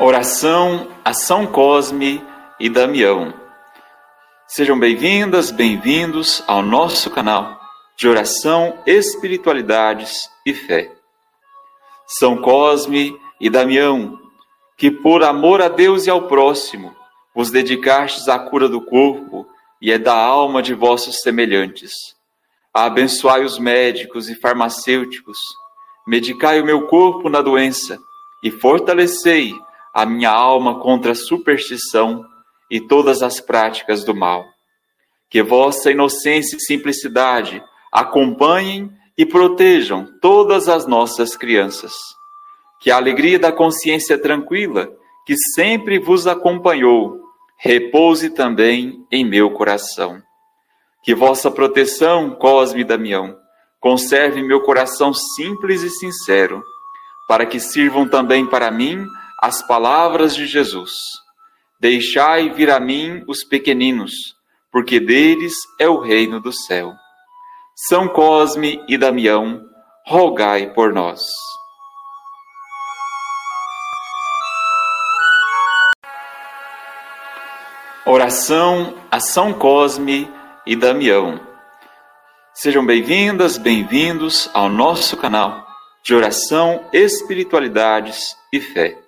Oração a São Cosme e Damião. Sejam bem-vindas, bem-vindos ao nosso canal de oração, espiritualidades e fé. São Cosme e Damião, que por amor a Deus e ao próximo vos dedicastes à cura do corpo e é da alma de vossos semelhantes. Abençoai os médicos e farmacêuticos, medicai o meu corpo na doença e fortalecei a minha alma contra a superstição e todas as práticas do mal. Que vossa inocência e simplicidade acompanhem e protejam todas as nossas crianças. Que a alegria da consciência tranquila, que sempre vos acompanhou, repouse também em meu coração. Que vossa proteção, Cosme e Damião, conserve meu coração simples e sincero, para que sirvam também para mim as palavras de Jesus. Deixai vir a mim os pequeninos, porque deles é o reino do céu. São Cosme e Damião, rogai por nós. Oração a São Cosme e Damião. Sejam bem-vindas, bem-vindos ao nosso canal de oração, espiritualidades e fé.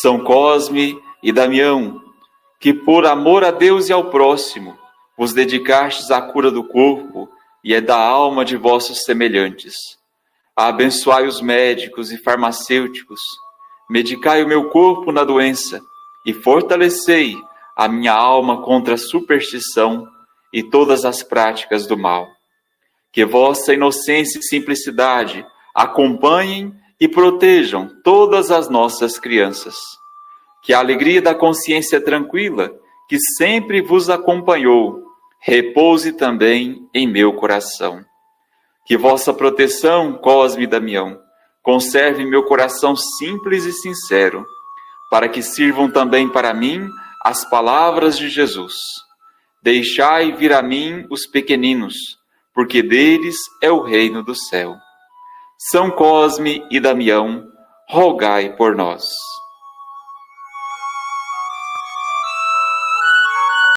São Cosme e Damião, que por amor a Deus e ao próximo vos dedicastes à cura do corpo e é da alma de vossos semelhantes. Abençoai os médicos e farmacêuticos, medicai o meu corpo na doença e fortalecei a minha alma contra a superstição e todas as práticas do mal. Que vossa inocência e simplicidade acompanhem e protejam todas as nossas crianças. Que a alegria da consciência tranquila, que sempre vos acompanhou, repouse também em meu coração. Que vossa proteção, Cosme e Damião, conserve meu coração simples e sincero, para que sirvam também para mim as palavras de Jesus. Deixai vir a mim os pequeninos, porque deles é o reino do céu. São Cosme e Damião, rogai por nós.